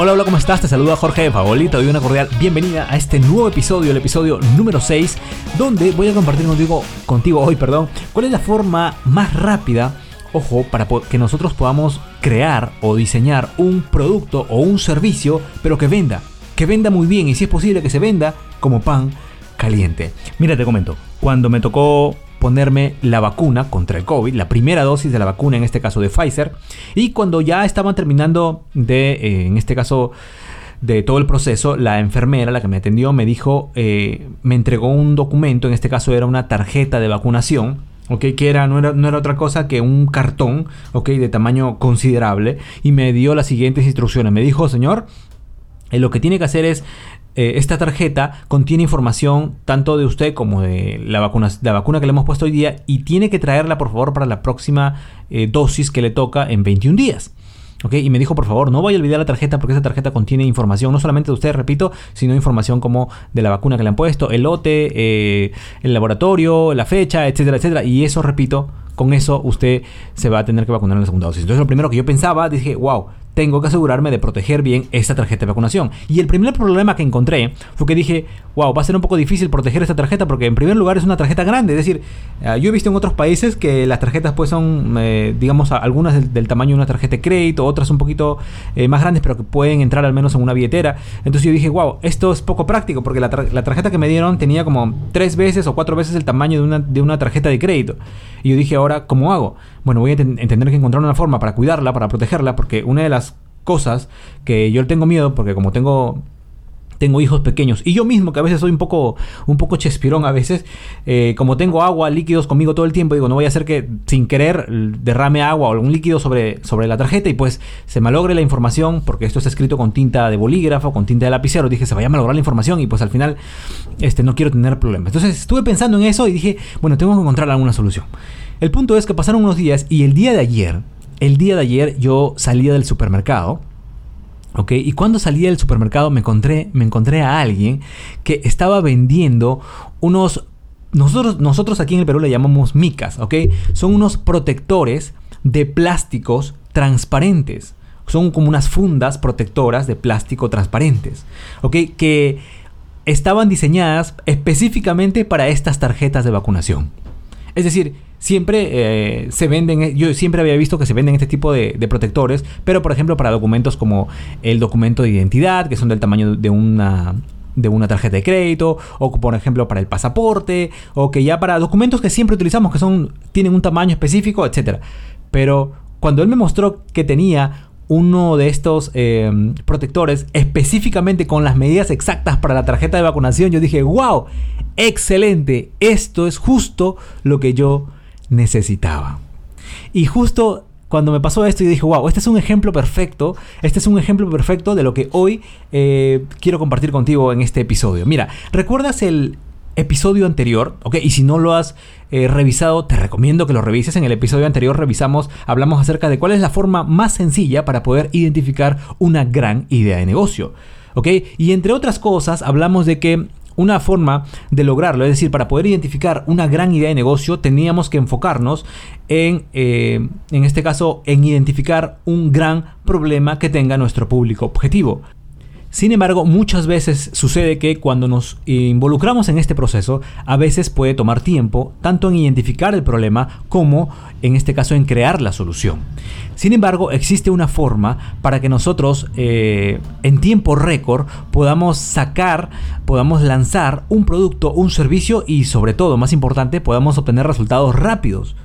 Hola, hola, ¿cómo estás? Te saluda Jorge de Fabolito y una cordial bienvenida a este nuevo episodio, el episodio número 6, donde voy a compartir contigo, contigo hoy, perdón, cuál es la forma más rápida, ojo, para que nosotros podamos crear o diseñar un producto o un servicio, pero que venda, que venda muy bien y si es posible que se venda como pan caliente. Mira, te comento, cuando me tocó ponerme la vacuna contra el COVID, la primera dosis de la vacuna, en este caso de Pfizer, y cuando ya estaban terminando de, eh, en este caso, de todo el proceso, la enfermera, la que me atendió, me dijo, eh, me entregó un documento, en este caso era una tarjeta de vacunación, ¿ok? Que era no, era, no era otra cosa que un cartón, ¿ok? De tamaño considerable, y me dio las siguientes instrucciones. Me dijo, señor, eh, lo que tiene que hacer es eh, esta tarjeta contiene información tanto de usted como de la vacuna, la vacuna que le hemos puesto hoy día y tiene que traerla por favor para la próxima eh, dosis que le toca en 21 días. Y me dijo, por favor, no vaya a olvidar la tarjeta porque esa tarjeta contiene información, no solamente de usted, repito, sino información como de la vacuna que le han puesto, el lote, eh, el laboratorio, la fecha, etcétera, etcétera. Y eso, repito, con eso usted se va a tener que vacunar en la segunda dosis. Entonces, lo primero que yo pensaba, dije, wow, tengo que asegurarme de proteger bien esta tarjeta de vacunación. Y el primer problema que encontré fue que dije, wow, va a ser un poco difícil proteger esta tarjeta porque en primer lugar es una tarjeta grande. Es decir, eh, yo he visto en otros países que las tarjetas pues son, eh, digamos, algunas del, tamaño de una tarjeta de crédito, otras un poquito eh, más grandes, pero que pueden entrar al menos en una billetera. Entonces yo dije, wow, esto es poco práctico porque la, tarjeta que me dieron tenía como tres veces o cuatro veces el tamaño de una, de una tarjeta de crédito. Y yo dije, ahora, ¿cómo hago? Bueno, voy a tener que encontrar una forma para cuidarla, para protegerla, porque una de las cosas que yo tengo miedo, porque como tengo tengo hijos pequeños y yo mismo que a veces soy un poco un poco chespirón a veces eh, como tengo agua líquidos conmigo todo el tiempo digo no voy a hacer que sin querer derrame agua o algún líquido sobre, sobre la tarjeta y pues se malogre la información porque esto está escrito con tinta de bolígrafo con tinta de lapicero dije se vaya a malograr la información y pues al final este no quiero tener problemas entonces estuve pensando en eso y dije bueno tengo que encontrar alguna solución el punto es que pasaron unos días y el día de ayer el día de ayer yo salía del supermercado. ¿Ok? Y cuando salí del supermercado me encontré, me encontré a alguien que estaba vendiendo unos... Nosotros, nosotros aquí en el Perú le llamamos micas, ¿ok? Son unos protectores de plásticos transparentes. Son como unas fundas protectoras de plástico transparentes, ¿ok? Que estaban diseñadas específicamente para estas tarjetas de vacunación. Es decir, siempre eh, se venden, eh, yo siempre había visto que se venden este tipo de, protectores, pero por ejemplo para documentos como el documento de identidad, que son del tamaño de una de una tarjeta de crédito o por ejemplo para el pasaporte o que ya para documentos que siempre utilizamos que son tienen un tamaño específico, etcétera. Pero cuando él me mostró que tenía uno de estos eh, protectores específicamente con las medidas exactas para la tarjeta de vacunación, yo dije, wow, excelente, esto es justo lo que yo necesitaba. Y justo cuando me pasó esto, yo dije, wow, este es un ejemplo perfecto, este es un ejemplo perfecto de lo que hoy eh, quiero compartir contigo en este episodio. Mira, ¿recuerdas el episodio anterior? Ok, y si no lo has eh, revisado, te recomiendo que lo revises. En el episodio anterior revisamos, hablamos acerca de cuál es la forma más sencilla para poder identificar una gran idea de negocio. ¿Ok? Y entre otras cosas, hablamos de que una forma de lograrlo, es decir, para poder identificar una gran idea de negocio, teníamos que enfocarnos en, eh, en este caso, en identificar un gran problema que tenga nuestro público objetivo. Sin embargo, muchas veces sucede que cuando nos involucramos en este proceso, a veces puede tomar tiempo tanto en identificar el problema como en este caso en crear la solución. Sin embargo, existe una forma para que nosotros eh, en tiempo récord podamos sacar, podamos lanzar un producto, un servicio y sobre todo, más importante, podamos obtener resultados rápidos.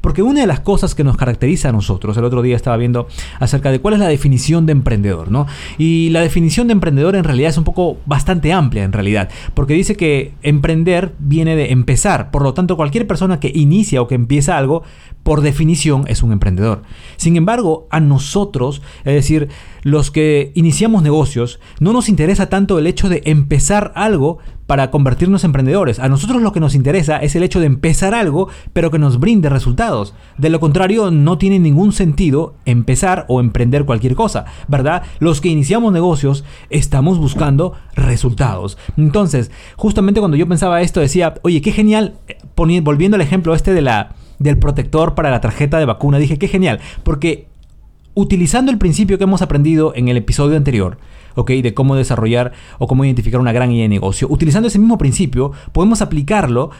Porque una de las cosas que nos caracteriza a nosotros, el otro día estaba viendo acerca de cuál es la definición de emprendedor, ¿no? Y la definición de emprendedor en realidad es un poco bastante amplia en realidad, porque dice que emprender viene de empezar, por lo tanto cualquier persona que inicia o que empieza algo, por definición es un emprendedor. Embargo, a nosotros, es decir, los que iniciamos negocios, no nos interesa tanto el hecho de empezar algo para convertirnos en emprendedores. A nosotros lo que nos interesa es el hecho de empezar algo, pero que nos brinde resultados. De lo contrario, no tiene ningún sentido empezar o emprender cualquier cosa, ¿verdad? Los que iniciamos negocios estamos buscando resultados. Entonces, justamente cuando yo pensaba esto, decía, oye, qué genial, eh, volviendo al ejemplo este de la, del protector para la tarjeta de vacuna, dije, qué genial, porque utilizando el principio que hemos aprendido en el episodio anterior, ¿ok? De cómo desarrollar o cómo identificar una gran idea de negocio. Utilizando ese mismo principio, podemos aplicarlo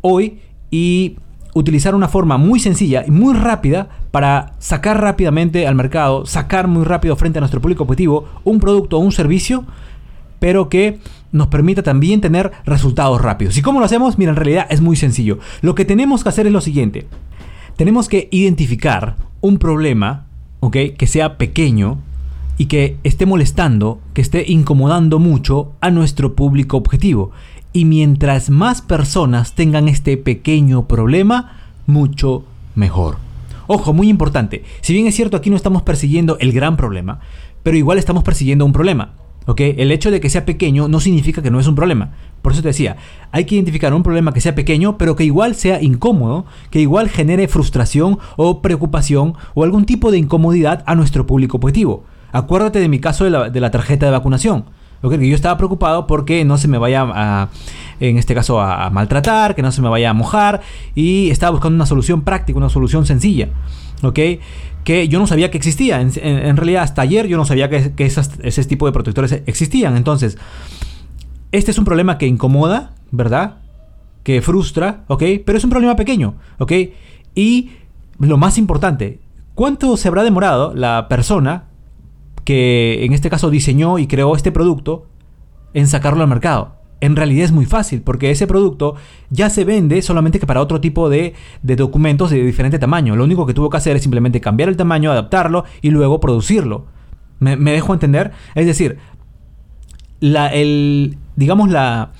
hoy y utilizar una forma muy sencilla y muy rápida para sacar rápidamente al mercado, sacar muy rápido frente a nuestro público objetivo un producto o un servicio, pero que nos permita también tener resultados rápidos. ¿Y cómo lo hacemos? Mira, en realidad es muy sencillo. Lo que tenemos que hacer es lo siguiente. Tenemos que identificar un problema, ¿ok? Que sea pequeño y que esté molestando, que esté incomodando mucho a nuestro público objetivo. Y mientras más personas tengan este pequeño problema, mucho mejor. Ojo, muy importante. Si bien es cierto, aquí no estamos persiguiendo el gran problema, pero igual estamos persiguiendo un problema. ¿Ok? El hecho de que sea pequeño no significa que no es un problema. Por eso te decía, hay que identificar un problema que sea pequeño, pero que igual sea incómodo, que igual genere frustración o preocupación o algún tipo de incomodidad a nuestro público objetivo. Acuérdate de mi caso de la, de la tarjeta de vacunación que yo estaba preocupado porque no se me vaya a, en este caso, a, maltratar, que no se me vaya a mojar y estaba buscando una solución práctica, una solución sencilla, ¿ok? Que yo no sabía que existía. En, realidad, hasta ayer yo no sabía que, ese tipo de protectores existían. Entonces, este es un problema que incomoda, ¿verdad? Que frustra, ¿ok? Pero es un problema pequeño, ¿ok? Y lo más importante, ¿cuánto se habrá demorado la persona que en este caso diseñó y creó este producto en sacarlo al mercado. En realidad es muy fácil porque ese producto ya se vende solamente que para otro tipo de, documentos de diferente tamaño. Lo único que tuvo que hacer es simplemente cambiar el tamaño, adaptarlo y luego producirlo. ¿Me, dejo entender? Es decir, la, el, digamos la,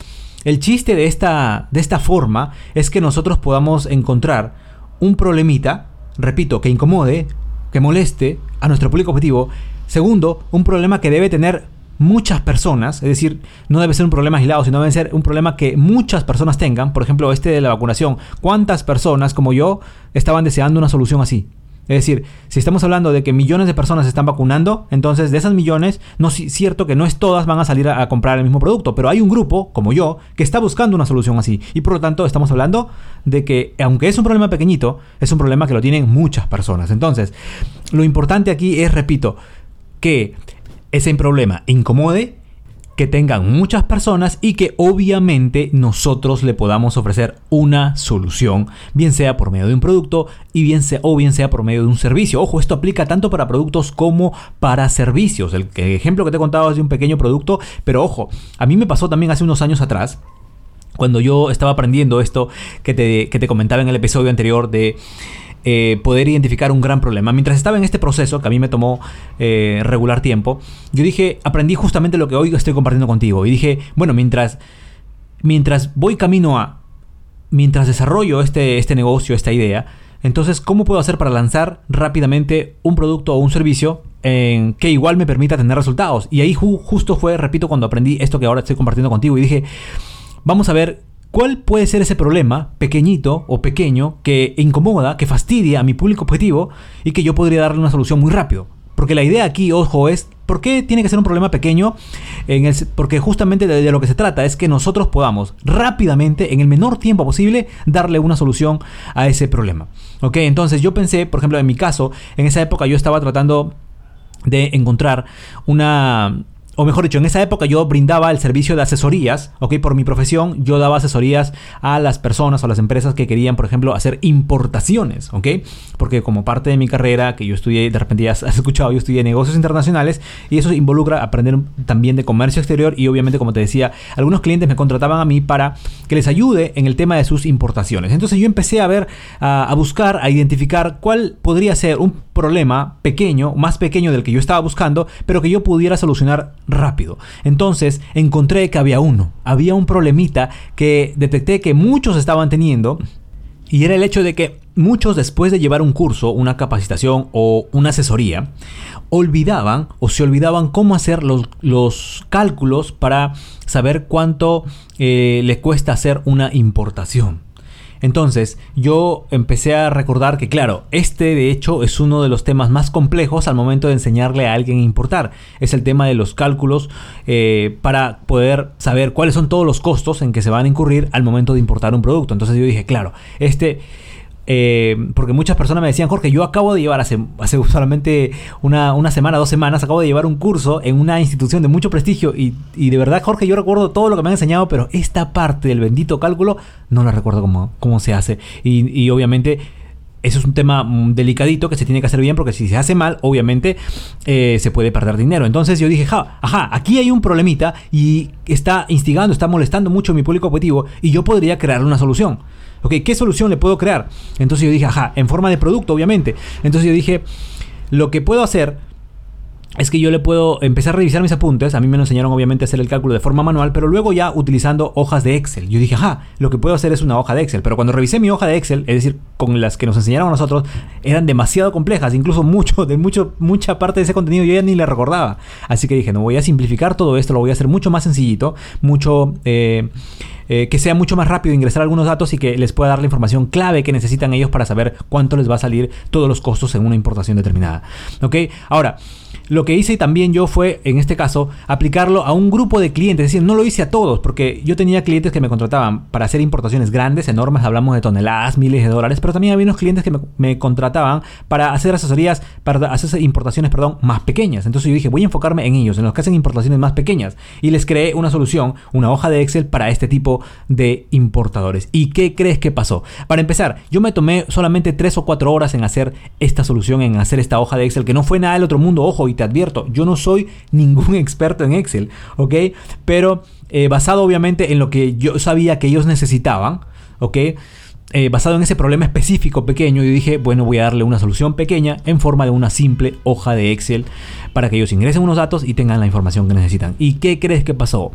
el chiste de esta, de esta forma es que nosotros podamos encontrar un problemita, repito, que incomode, que moleste a nuestro público objetivo Segundo, un problema que debe tener muchas personas, es decir, no debe ser un problema aislado, sino debe ser un problema que muchas personas tengan. Por ejemplo, este de la vacunación. ¿Cuántas personas como yo estaban deseando una solución así? Es decir, si estamos hablando de que millones de personas se están vacunando, entonces de esas millones, no es cierto que no es todas van a salir a, comprar el mismo producto, pero hay un grupo, como yo, que está buscando una solución así. Y por lo tanto, estamos hablando de que, aunque es un problema pequeñito, es un problema que lo tienen muchas personas. Entonces, lo importante aquí es, repito, que ese problema incomode, que tengan muchas personas y que obviamente nosotros le podamos ofrecer una solución, bien sea por medio de un producto y bien o bien sea por medio de un servicio. Ojo, esto aplica tanto para productos como para servicios. El ejemplo que te he contado es de un pequeño producto, pero ojo, a mí me pasó también hace unos años atrás cuando yo estaba aprendiendo esto que te, que te comentaba en el episodio anterior de eh, poder identificar un gran problema. Mientras estaba en este proceso, que a mí me tomó eh, regular tiempo, yo dije, aprendí justamente lo que hoy estoy compartiendo contigo. Y dije, bueno, mientras, mientras voy camino a, mientras desarrollo este, este negocio, esta idea, entonces, ¿cómo puedo hacer para lanzar rápidamente un producto o un servicio en que igual me permita tener resultados? Y ahí justo fue, repito, cuando aprendí esto que ahora estoy compartiendo contigo y dije, vamos a ver ¿Cuál puede ser ese problema pequeño o pequeño que incomoda, que fastidia a mi público objetivo y que yo podría darle una solución muy rápido? Porque la idea aquí, ojo, es ¿por qué tiene que ser un problema pequeño? En el, porque justamente de, lo que se trata es que nosotros podamos rápidamente, en el menor tiempo posible, darle una solución a ese problema. ¿Ok? Entonces yo pensé, por ejemplo, en mi caso, en esa época yo estaba tratando de encontrar una o mejor dicho, en esa época yo brindaba el servicio de asesorías, ¿ok? Por mi profesión, yo daba asesorías a las personas o a las empresas que querían, por ejemplo, hacer importaciones, ¿ok? Porque como parte de mi carrera, que yo estudié, de repente ya has escuchado, yo estudié negocios internacionales y eso involucra aprender también de comercio exterior y obviamente, como te decía, algunos clientes me contrataban a mí para que les ayude en el tema de sus importaciones. Entonces yo empecé a ver, a, buscar, a identificar cuál podría ser un problema pequeño, más pequeño del que yo estaba buscando, pero que yo pudiera solucionar rápido. Entonces encontré que había uno, había un problemita que detecté que muchos estaban teniendo y era el hecho de que muchos después de llevar un curso, una capacitación o una asesoría, olvidaban o se olvidaban cómo hacer los, cálculos para saber cuánto eh, le cuesta hacer una importación. Entonces, yo empecé a recordar que, claro, este de hecho es uno de los temas más complejos al momento de enseñarle a alguien a importar. Es el tema de los cálculos eh, para poder saber cuáles son todos los costos en que se van a incurrir al momento de importar un producto. Entonces yo dije, claro, este eh, porque muchas personas me decían, Jorge, yo acabo de llevar hace, solamente una, una, semana, dos semanas, acabo de llevar un curso en una institución de mucho prestigio y, y, de verdad, Jorge, yo recuerdo todo lo que me han enseñado, pero esta parte del bendito cálculo no la recuerdo cómo, cómo se hace. Y, y obviamente eso es un tema mm, delicadito que se tiene que hacer bien porque si se hace mal, obviamente eh, se puede perder dinero. Entonces yo dije, ja, ajá, aquí hay un problemita y está instigando, está molestando mucho mi público objetivo y yo podría crear una solución. ¿Qué solución le puedo crear? Entonces yo dije, ajá, en forma de producto, obviamente. Entonces yo dije, lo que puedo hacer es que yo le puedo empezar a revisar mis apuntes. A mí me enseñaron obviamente a hacer el cálculo de forma manual, pero luego ya utilizando hojas de Excel. Yo dije, ajá, lo que puedo hacer es una hoja de Excel. Pero cuando revisé mi hoja de Excel, es decir, con las que nos enseñaron a nosotros, eran demasiado complejas. Incluso mucho, de mucho, mucha parte de ese contenido yo ya ni le recordaba. Así que dije, no voy a simplificar todo esto, lo voy a hacer mucho más sencillito, mucho... Eh, eh, que sea mucho más rápido ingresar algunos datos y que les pueda dar la información clave que necesitan ellos para saber cuánto les va a salir todos los costos en una importación determinada. ¿Ok? Ahora, lo que hice también yo fue, en este caso, aplicarlo a un grupo de clientes. Es decir, no lo hice a todos, porque yo tenía clientes que me contrataban para hacer importaciones grandes, enormes, hablamos de toneladas, miles de dólares, pero también había unos clientes que me, contrataban para hacer asesorías, para hacer importaciones, perdón, más pequeñas. Entonces yo dije, voy a enfocarme en ellos, en los que hacen importaciones más pequeñas. Y les creé una solución, una hoja de Excel para este tipo de importadores. ¿Y qué crees que pasó? Para empezar, yo me tomé solamente 3 o 4 horas en hacer esta solución, en hacer esta hoja de Excel, que no fue nada del otro mundo, ojo, y te advierto, yo no soy ningún experto en Excel, ¿ok? Pero eh, basado obviamente en lo que yo sabía que ellos necesitaban, ¿ok? Eh, basado en ese problema específico pequeño, yo dije, bueno, voy a darle una solución pequeña en forma de una simple hoja de Excel para que ellos ingresen unos datos y tengan la información que necesitan. ¿Y qué crees que pasó?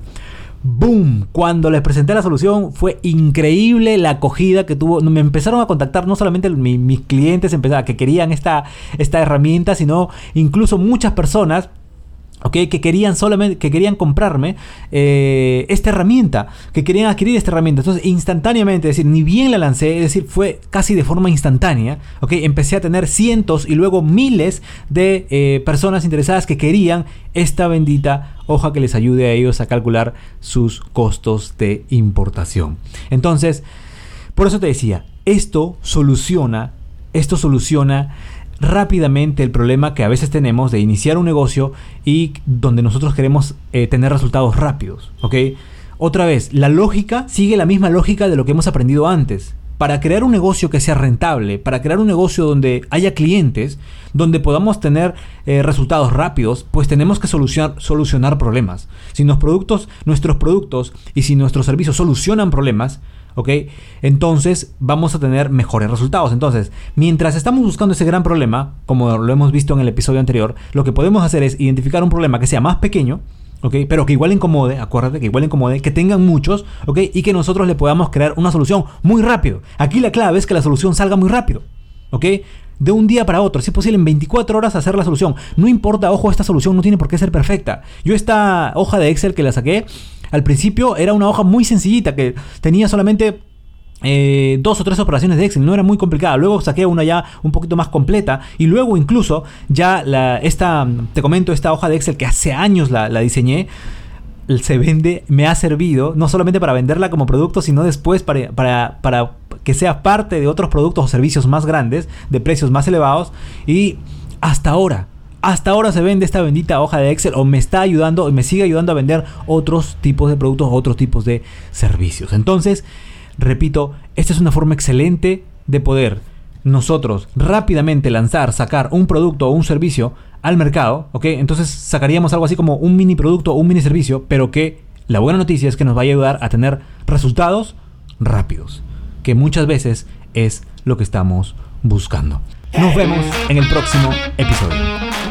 ¡Boom! Cuando les presenté la solución fue increíble la acogida que tuvo. Me empezaron a contactar no solamente mis, clientes que querían esta, esta herramienta, sino incluso muchas personas que querían solamente, que querían comprarme eh, esta herramienta, que querían adquirir esta herramienta. Entonces, instantáneamente, es decir, ni bien la lancé, es decir, fue casi de forma instantánea, ¿ok? Empecé a tener cientos y luego miles de eh, personas interesadas que querían esta bendita hoja que les ayude a ellos a calcular sus costos de importación. Entonces, por eso te decía, esto soluciona, esto soluciona rápidamente el problema que a veces tenemos de iniciar un negocio y donde nosotros queremos eh, tener resultados rápidos. Otra vez, la lógica sigue la misma lógica de lo que hemos aprendido antes. Para crear un negocio que sea rentable, para crear un negocio donde haya clientes, donde podamos tener eh, resultados rápidos, pues tenemos que solucionar, problemas. Si productos, nuestros productos y si nuestros servicios solucionan problemas, ¿ok? Entonces vamos a tener mejores resultados. Entonces, mientras estamos buscando ese gran problema, como lo hemos visto en el episodio anterior, lo que podemos hacer es identificar un problema que sea más pequeño, ¿ok? Pero que igual incomode, acuérdate que igual incomode, que tengan muchos, ¿ok? Y que nosotros le podamos crear una solución muy rápido. Aquí la clave es que la solución salga muy rápido, ¿ok? De un día para otro, si es posible en 24 horas hacer la solución. No importa, ojo, esta solución no tiene por qué ser perfecta. Yo esta hoja de Excel que la saqué, al principio era una hoja muy sencillita que tenía solamente eh, dos o tres operaciones de Excel, no era muy complicada. Luego saqué una ya un poquito más completa y luego incluso ya esta, te comento, esta hoja de Excel que hace años la, diseñé, se vende, me ha servido no solamente para venderla como producto, sino después para, para, para que sea parte de otros productos o servicios más grandes, de precios más elevados y hasta ahora hasta ahora se vende esta bendita hoja de Excel o me está ayudando me sigue ayudando a vender otros tipos de productos, otros tipos de servicios. Entonces, repito, esta es una forma excelente de poder nosotros rápidamente lanzar, sacar un producto o un servicio al mercado, ¿ok? Entonces sacaríamos algo así como un mini producto o un mini servicio, pero que la buena noticia es que nos va a ayudar a tener resultados rápidos, que muchas veces es lo que estamos buscando. Nos vemos en el próximo episodio.